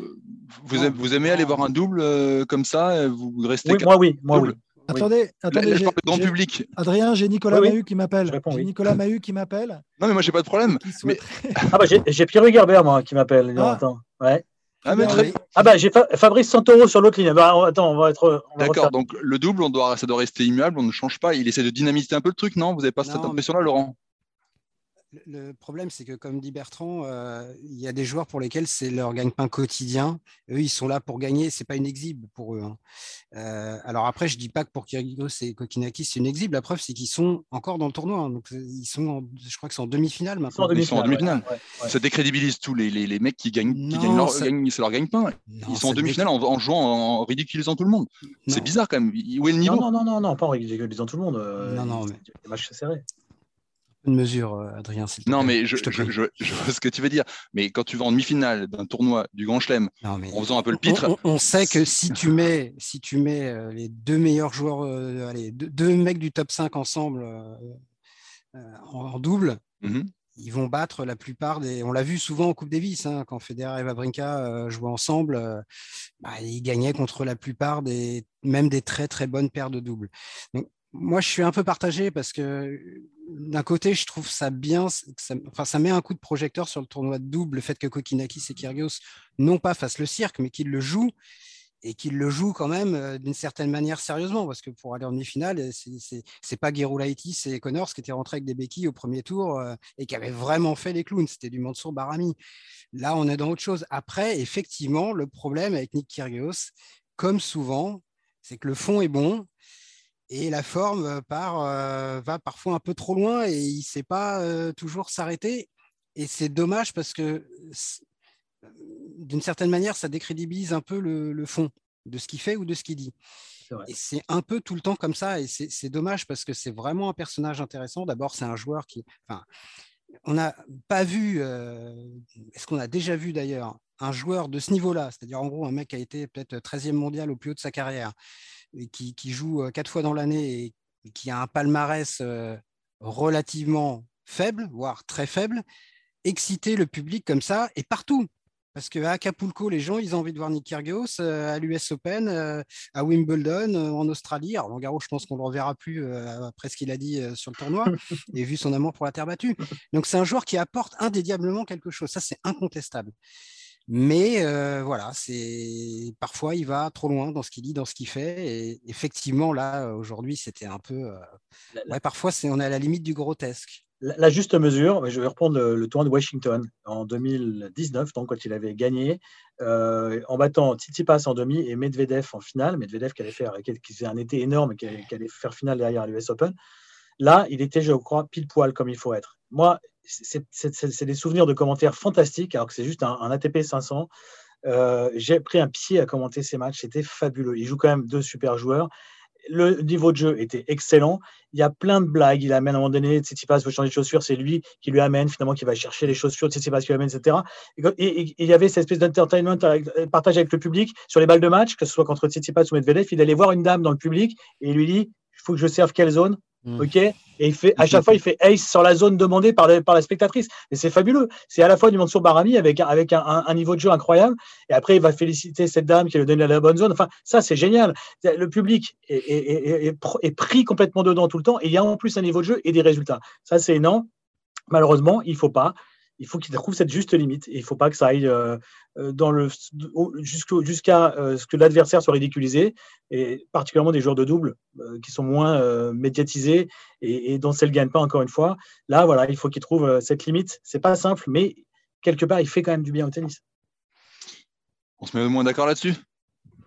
vous, vous, aimez aller voir un double comme ça Vous restez oui, Moi, oui. Moi, oui. Attendez, attendez. je grand public. Adrien, j'ai Nicolas Mahut qui m'appelle. J'ai Nicolas Mahut qui m'appelle. Non, mais moi, j'ai pas de problème. [laughs] ah, bah, j'ai Pierre Gerbert, moi, qui m'appelle. Ah. Ouais. Ah, mais très... ah bah j'ai Fabrice Santoro sur l'autre ligne. Bah, attends, on va être. D'accord, donc le double, on doit, ça doit rester immuable, on ne change pas. Il essaie de dynamiser un peu le truc, non? Vous n'avez pas cette impression-là, Laurent? Le problème, c'est que comme dit Bertrand, euh, il y a des joueurs pour lesquels c'est leur gagne-pain quotidien. Eux, ils sont là pour gagner. C'est pas une exhibe pour eux. Hein. Euh, alors après, je dis pas que pour Kyrgios et Kokinakis, c'est une exhibe. La preuve, c'est qu'ils sont encore dans le tournoi. Hein. Donc, ils sont, je crois que c'est en demi-finale maintenant. Ils sont en demi-finale. Ça décrédibilise tous les, les, mecs qui gagnent, qui gagnent leur, c'est leur gagne-pain. Ils sont en demi-finale en, jouant, en ridiculisant tout le monde. C'est bizarre quand même. Où est le niveau? Non, non, non, non, pas en ridiculisant tout le monde. Euh, non, non, mais... Les matchs serrés mesure, euh, Adrien. Non, mais je, vois ce que tu veux dire. Mais quand tu vas en demi-finale d'un tournoi du Grand Chelem, en faisant un peu le pitre. On, sait que si [laughs] tu mets, si tu mets euh, les deux meilleurs joueurs, euh, allez, deux, mecs du top 5 ensemble en, double, mhm. ils vont battre la plupart des. On l'a vu souvent en Coupe Davis, hein, quand Federer et Wawrinka jouaient ensemble, bah, ils gagnaient contre la plupart des, même des très très bonnes paires de doubles. Donc, moi, je suis un peu partagé parce que d'un côté, je trouve ça bien, ça, enfin, ça met un coup de projecteur sur le tournoi de double, le fait que Kokinakis et Kyrgios non pas fassent le cirque, mais qu'ils le jouent et qu'ils le jouent quand même euh, d'une certaine manière sérieusement, parce que pour aller en demi-finale, c'est pas Gerulaitis et Connors qui étaient rentrés avec des béquilles au premier tour euh, et qui avaient vraiment fait les clowns, c'était du Mansour Barami. Là, on est dans autre chose. Après, effectivement, le problème avec Nick Kyrgios, comme souvent, c'est que le fond est bon, et la forme part, va parfois un peu trop loin et il ne sait pas toujours s'arrêter. Et c'est dommage parce que d'une certaine manière, ça décrédibilise un peu le, fond de ce qu'il fait ou de ce qu'il dit. Et c'est un peu tout le temps comme ça, et c'est dommage parce que c'est vraiment un personnage intéressant. D'abord, c'est un joueur qui. Enfin, on n'a pas vu, est-ce qu'on a déjà vu d'ailleurs, un joueur de ce niveau-là, c'est-à-dire en gros un mec qui a été peut-être 13e mondial au plus haut de sa carrière, qui, joue euh, quatre fois dans l'année et qui a un palmarès euh, relativement faible, voire très faible, exciter le public comme ça et partout. Parce qu'à Acapulco, les gens, ils ont envie de voir Nick Kyrgios, euh, à l'US Open, à Wimbledon, en Australie. Alors, Garros, je pense qu'on ne le reverra plus après ce qu'il a dit sur le tournoi [laughs] et vu son amour pour la terre battue. Donc, c'est un joueur qui apporte indéniablement quelque chose. Ça, c'est incontestable. Mais voilà, c'est parfois il va trop loin dans ce qu'il dit, dans ce qu'il fait. Et effectivement, là, aujourd'hui, c'était un peu. parfois, c'est, on est à la limite du grotesque. La, juste mesure, je vais reprendre le, tournoi de Washington en 2019, donc quand il avait gagné, en battant Tsitsipas en demi et Medvedev en finale. Medvedev qui allait faire, qui, faisait un été énorme et qui qui allait faire finale derrière l'US Open. Là, il était, je crois, pile poil comme il faut être. Moi, c'est des souvenirs de commentaires fantastiques, alors que c'est juste un, ATP 500. Euh, j'ai pris un pied à commenter ces matchs, c'était fabuleux. Il joue quand même deux super joueurs. Le niveau de jeu était excellent. Il y a plein de blagues. Il amène à un moment donné, Tsitsipas veut changer de chaussures, c'est lui qui lui amène finalement, qui va chercher les chaussures, Tsitsipas qui lui amène, etc. Et, il y avait cette espèce d'entertainment partagé avec le public sur les balles de match, que ce soit contre Tsitsipas ou Medvedev. Il allait voir une dame dans le public et il lui dit il faut que je serve quelle zone? Mm. Ok Et il fait, à chaque fois, il fait ace sur la zone demandée par, la spectatrice. Et c'est fabuleux. C'est à la fois du Mansour Barami avec, avec un, niveau de jeu incroyable. Et après, il va féliciter cette dame qui lui donne la bonne zone. Enfin, ça, c'est génial. Le public est, est, pris complètement dedans tout le temps. Et il y a en plus un niveau de jeu et des résultats. Ça, c'est énorme. Malheureusement, il faut pas il faut qu'il trouve cette juste limite. Et il ne faut pas que ça aille euh, euh, jusqu'à euh, ce que l'adversaire soit ridiculisé, et particulièrement des joueurs de double qui sont moins médiatisés et, dont c'est le gagne pas, encore une fois. Là, voilà, il faut qu'il trouve cette limite. C'est pas simple, mais quelque part, il fait quand même du bien au tennis. On se met au moins d'accord là-dessus?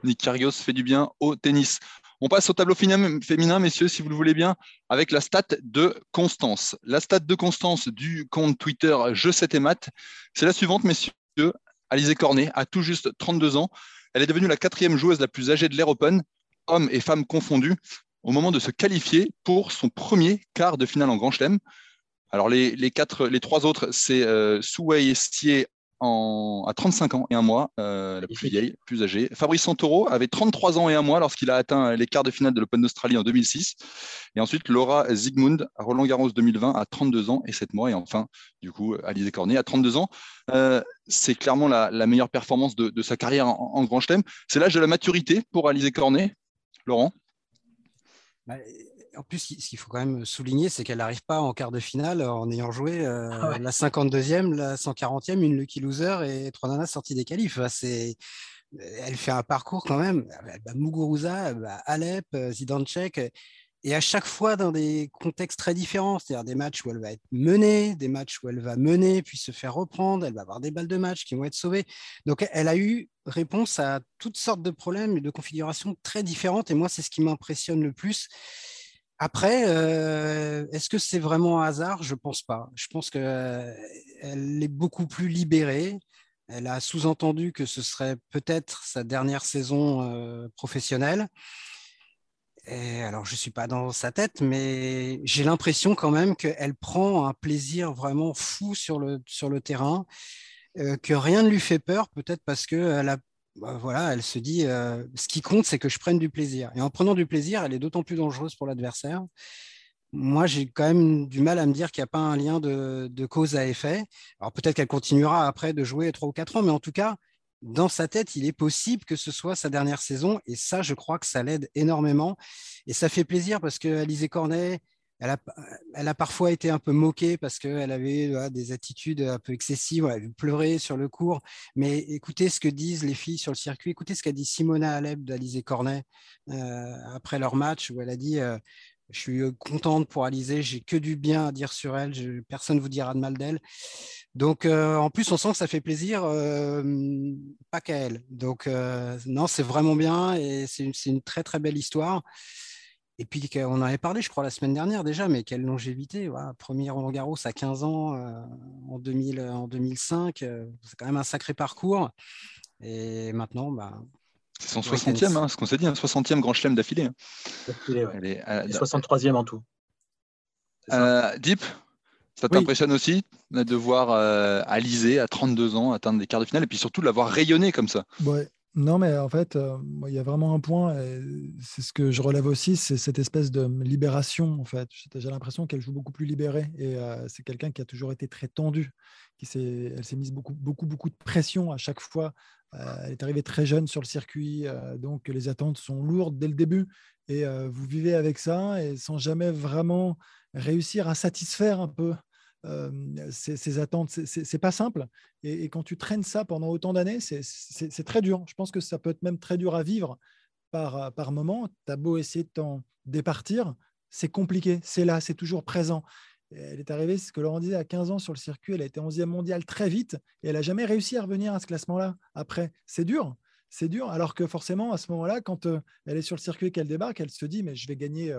Nick Kyrgios fait du bien au tennis. On passe au tableau féminin, messieurs, si vous le voulez bien, avec la stat de Constance. La stat de Constance du compte Twitter Je sais et maths, c'est la suivante, messieurs. Alizé Cornet a tout juste 32 ans. Elle est devenue la quatrième joueuse la plus âgée de l'Air Open, hommes et femmes confondus, au moment de se qualifier pour son premier quart de finale en Grand Chelem. Alors les trois autres, c'est euh, Souwei Estier à 35 ans et un mois, euh, la plus vieille, plus âgée. Fabrice Santoro avait 33 ans et un mois lorsqu'il a atteint les quarts de finale de l'Open d'Australie en 2006. Et ensuite, Laura Zygmunt à Roland Garros 2020 à 32 ans et 7 mois. Et enfin, du coup, Alizé Cornet à 32 ans. Euh, c'est clairement la, meilleure performance de, sa carrière en, Grand Chelem. C'est l'âge de la maturité pour Alizé Cornet. Laurent? Bah, en plus, ce qu'il faut quand même souligner, c'est qu'elle n'arrive pas en quart de finale en ayant joué euh, ah la 52e, la 140e, une lucky loser et trois nanas sorties des qualifs. elle fait un parcours quand même. Bat Muguruza, Alep, Zidanchek. et à chaque fois dans des contextes très différents, c'est-à-dire des matchs où elle va être menée, des matchs où elle va mener puis se faire reprendre, elle va avoir des balles de match qui vont être sauvées. Donc elle a eu réponse à toutes sortes de problèmes et de configurations très différentes, et moi c'est ce qui m'impressionne le plus. Après, euh, est-ce que c'est vraiment un hasard? Je ne pense pas. Je pense qu'elle est beaucoup plus libérée. Elle a sous-entendu que ce serait peut-être sa dernière saison euh, professionnelle. Alors, je ne suis pas dans sa tête, mais j'ai l'impression quand même qu'elle prend un plaisir vraiment fou sur le, sur le terrain, euh, que rien ne lui fait peur, peut-être parce qu'elle a bah, voilà, elle se dit euh, ce qui compte, c'est que je prenne du plaisir. Et en prenant du plaisir, elle est d'autant plus dangereuse pour l'adversaire. Moi, j'ai quand même du mal à me dire qu'il n'y a pas un lien de, cause à effet. Alors peut-être qu'elle continuera après de jouer trois ou quatre ans, mais en tout cas, dans sa tête, il est possible que ce soit sa dernière saison. Et ça, je crois que ça l'aide énormément. Et ça fait plaisir parce que Alizé Cornet, elle a, parfois été un peu moquée parce qu'elle avait des attitudes un peu excessives, elle a pleurer sur le cours. Mais écoutez ce que disent les filles sur le circuit. Écoutez ce qu'a dit Simona Alep d'Alizé Cornet euh, après leur match, où elle a dit euh, Je suis contente pour Alizé, j'ai que du bien à dire sur elle, personne ne vous dira de mal d'elle. Donc, euh, en plus, on sent que ça fait plaisir, pas qu'à elle. Donc, non, c'est vraiment bien et c'est une, très, très belle histoire. Et puis, on en avait parlé, je crois, la semaine dernière déjà, mais quelle longévité. Voilà. Premier Roland Garros à 15 ans euh, en, 2000, en 2005. Euh, c'est quand même un sacré parcours. Et maintenant, bah, c'est son 60e, hein, ce qu'on s'est dit, un 60e grand chelem d'affilée. Hein. D'affilée, 63e en tout. Euh, Deep, ça t'impressionne aussi de voir Alizé à 32 ans atteindre des quarts de finale et puis surtout de l'avoir rayonné comme ça Ouais, non, mais en fait, euh, il y a vraiment un point, c'est ce que je relève aussi, c'est cette espèce de libération, en fait. J'ai l'impression qu'elle joue beaucoup plus libérée et euh, c'est quelqu'un qui a toujours été très tendu. Qui elle s'est mise beaucoup, beaucoup, beaucoup de pression à chaque fois. Euh, elle est arrivée très jeune sur le circuit, donc les attentes sont lourdes dès le début et vous vivez avec ça et sans jamais vraiment réussir à satisfaire un peu ces, attentes. C'est pas simple. Et, quand tu traînes ça pendant autant d'années, c'est très dur. Je pense que ça peut être même très dur à vivre par, par moment. Tu as beau essayer de t'en départir, c'est compliqué. C'est là, c'est toujours présent. elle est arrivée, ce que Laurent disait, à 15 ans sur le circuit. Elle a été 11e mondiale très vite et elle n'a jamais réussi à revenir à ce classement-là. Après, c'est dur c'est dur. Alors que forcément, à ce moment-là, quand euh, elle est sur le circuit et qu'elle débarque, elle se dit Mais je vais gagner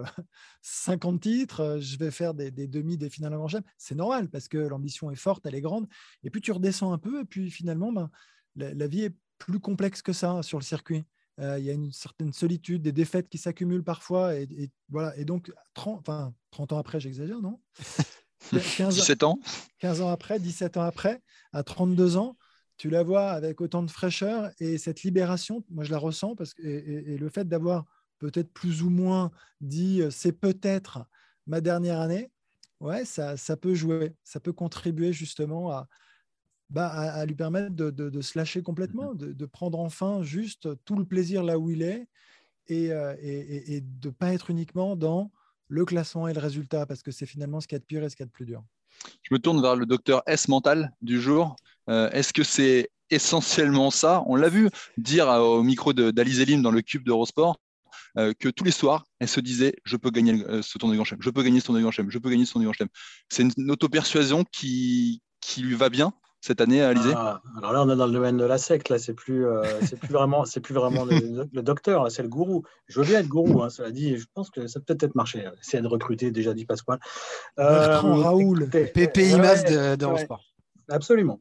50 euh, [laughs] titres, euh, je vais faire des, demi, des finales en Grand Chelem. C'est normal parce que l'ambition est forte, elle est grande. Et puis tu redescends un peu, et puis finalement, ben, la, vie est plus complexe que ça sur le circuit. Il y a une certaine solitude, des défaites qui s'accumulent parfois. Et, voilà. et donc, 30, enfin, 30 ans après, j'exagère, non? [laughs] 17 ans 15 ans? après, 17 ans après, à 32 ans, tu la vois avec autant de fraîcheur et cette libération, moi je la ressens parce que et, le fait d'avoir peut-être plus ou moins dit euh, c'est peut-être ma dernière année, ouais, ça, ça, peut jouer, ça peut contribuer justement à, bah, à, lui permettre de, de, se lâcher complètement, mm-hmm. de, de, prendre enfin juste tout le plaisir là où il est et, euh, et, et de ne pas être uniquement dans le classement et le résultat parce que c'est finalement ce qu'il y a de pire et ce qu'il y a de plus dur. Je me tourne vers le docteur S mental du jour. Euh, est-ce que c'est essentiellement ça? On l'a vu dire au micro d'Alice Elim dans le cube d'Eurosport euh, que tous les soirs, elle se disait Je peux gagner euh, ce tournoi de Grand Chelem, je peux gagner ce tournoi de Grand Chelem, je peux gagner ce tournoi de Grand Chelem. C'est une, auto-persuasion qui, qui lui va bien cette année, Alizé? Ah, Alors là, on est dans le domaine de la secte. Là, c'est plus, c'est plus vraiment, c'est plus vraiment le, docteur. c'est le gourou. Je veux bien être gourou. Hein, cela dit, je pense que ça peut peut-être marcher. Essayer de recruter, déjà dit Pasquale. Bertrand Raoul, PP Imas d'Eurosport. Absolument.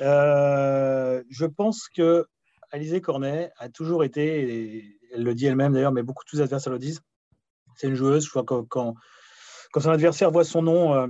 Euh, je pense que Alizé Cornet a toujours été, elle le dit elle-même d'ailleurs, mais beaucoup de ses adversaires le disent, c'est une joueuse, je crois que quand, quand son adversaire voit son nom euh,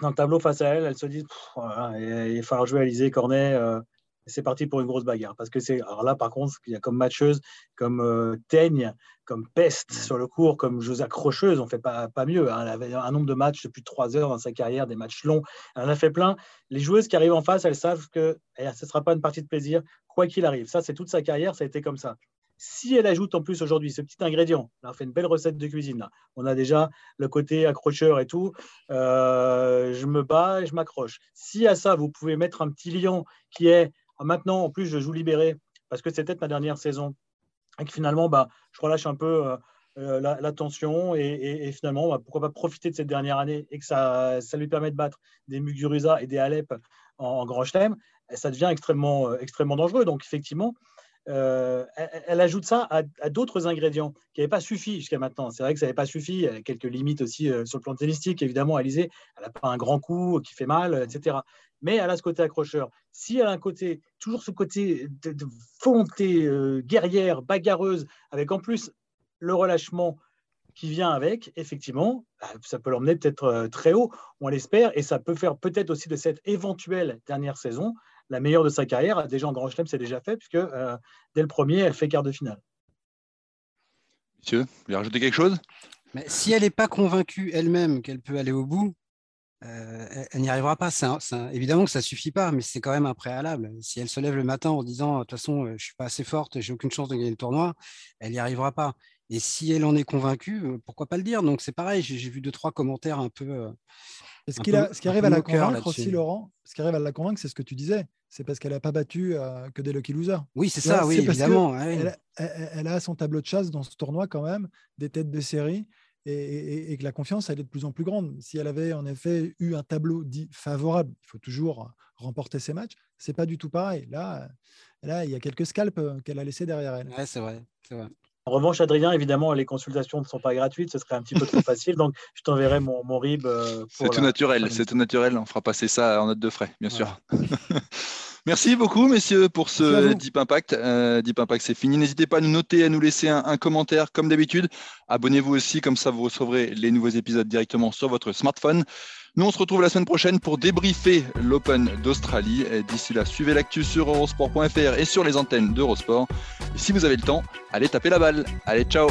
dans le tableau face à elle, elle se dit il va falloir jouer Alizé Cornet, euh, c'est parti pour une grosse bagarre. Parce que c'est. Alors là, par contre, il y a comme matcheuse, comme euh, Teigne, comme Peste sur le cours, comme joueuse accrocheuse, on ne fait pas, pas mieux. Hein. Elle avait un nombre de matchs depuis trois heures dans sa carrière, des matchs longs. Elle en a fait plein. Les joueuses qui arrivent en face, elles savent que eh, ce ne sera pas une partie de plaisir, quoi qu'il arrive. Ça, c'est toute sa carrière, ça a été comme ça. Si elle ajoute en plus aujourd'hui ce petit ingrédient, là, on fait une belle recette de cuisine. Là. On a déjà le côté accrocheur et tout. Euh, je me bats et je m'accroche. Si à ça, vous pouvez mettre un petit lion qui est maintenant, en plus, je joue libéré parce que c'était ma dernière saison. Et que finalement, bah, je relâche un peu euh, la, tension et, finalement, bah, pourquoi pas profiter de cette dernière année et que ça, ça lui permet de battre des Muguruza et des Alep en, Grand Chelem, ça devient extrêmement, extrêmement dangereux. Donc, effectivement, elle, ajoute ça à, d'autres ingrédients qui n'avaient pas suffi jusqu'à maintenant. C'est vrai que ça n'avait pas suffi. Y a quelques limites aussi sur le plan tennistique. Évidemment, Alizé, elle n'a pas un grand coup qui fait mal, etc mais elle a ce côté accrocheur. Si elle a un côté, toujours ce côté de, volonté euh, guerrière, bagarreuse, avec en plus le relâchement qui vient avec, effectivement, bah, ça peut l'emmener peut-être euh, très haut, on l'espère, et ça peut faire peut-être aussi de cette éventuelle dernière saison la meilleure de sa carrière. Déjà en Grand Chelem, c'est déjà fait, puisque euh, dès le premier, elle fait quart de finale. Monsieur, vous voulez rajouter quelque chose? Mais si elle n'est pas convaincue elle-même qu'elle peut aller au bout, euh, elle n'y arrivera pas. évidemment que ça ne suffit pas, mais c'est quand même un préalable. Si elle se lève le matin en disant de toute façon, euh, je ne suis pas assez forte, j'ai aucune chance de gagner le tournoi, elle n'y arrivera pas. Et si elle en est convaincue, pourquoi pas le dire? Donc c'est pareil, j'ai vu deux, trois commentaires un peu. ce, qui arrive à la convaincre aussi, Laurent, ce qui arrive à la convaincre, c'est ce que tu disais. C'est parce qu'elle n'a pas battu que des lucky losers. Oui, c'est ça, oui, évidemment. Elle, elle, a son tableau de chasse dans ce tournoi quand même, des têtes de série et, que la confiance, elle est de plus en plus grande. Si elle avait en effet eu un tableau dit favorable, il faut toujours remporter ses matchs, c'est pas du tout pareil. Là, là, il y a quelques scalps qu'elle a laissés derrière elle. Ouais, c'est vrai, vrai, En revanche, Adrien, évidemment, les consultations ne sont pas gratuites, ce serait un petit peu trop facile, donc je t'enverrai mon, mon RIB. Euh, c'est tout naturel, c'est tout naturel, on fera passer ça en note de frais, bien sûr. [laughs] Merci beaucoup, messieurs, pour ce Deep Impact. Euh, Deep Impact, c'est fini. N'hésitez pas à nous noter, à nous laisser un, commentaire, comme d'habitude. Abonnez-vous aussi, comme ça vous recevrez les nouveaux épisodes directement sur votre smartphone. Nous, on se retrouve la semaine prochaine pour débriefer l'Open d'Australie. D'ici là, suivez l'actu sur eurosport.fr et sur les antennes d'Eurosport. Et si vous avez le temps, allez taper la balle. Allez, ciao